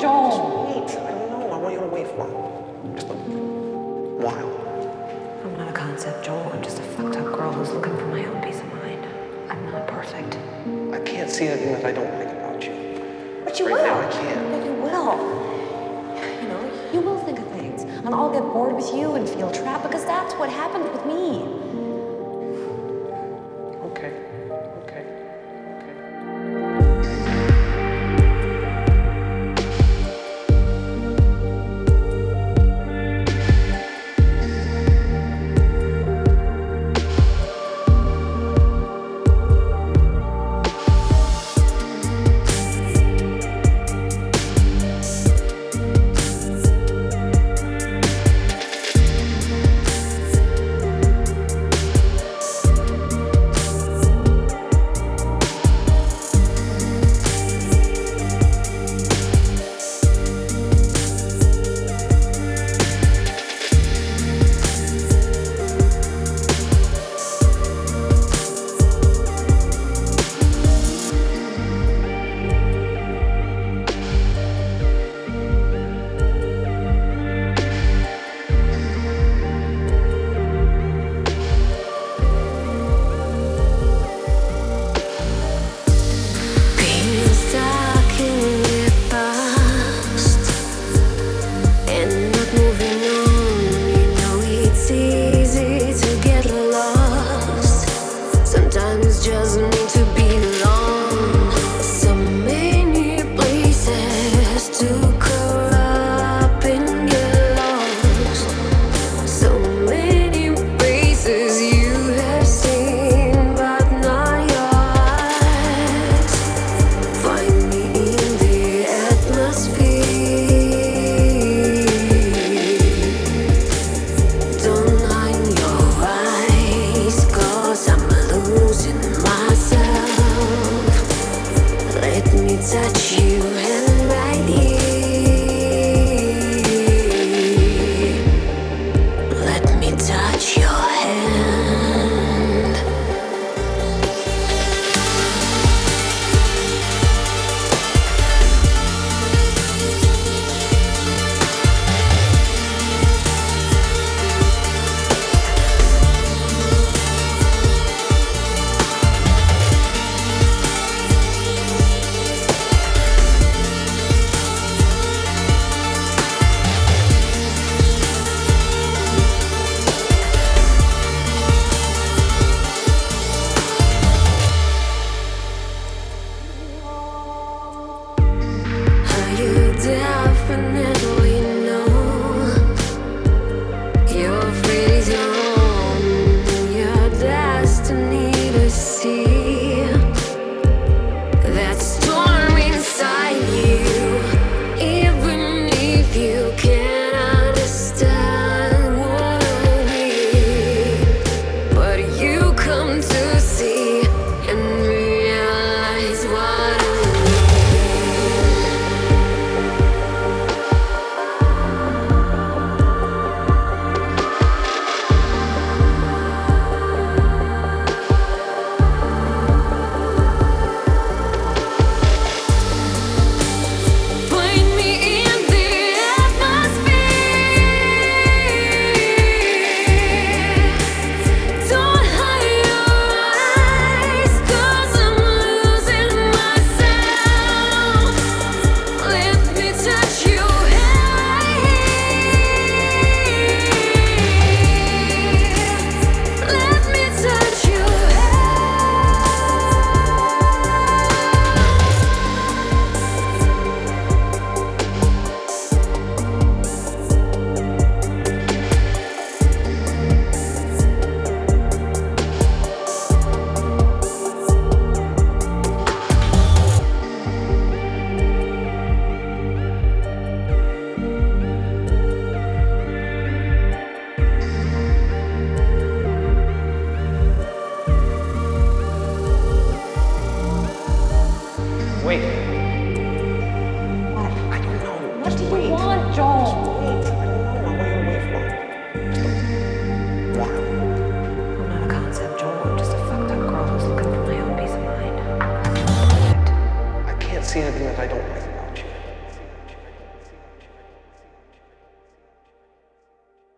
Joel? Wait, I don't know. I want you to wait for him. Just a while. I'm not a concept, Joel. I'm just a fucked up girl who's looking for my own peace of mind. I'm not perfect. I can't see anything that I don't like about you. But you Right will. now, I can't. But you will. You know, you will think of things. And I'll get bored with you and feel trapped because that's what happened with me. Touch you You see anything that I don't like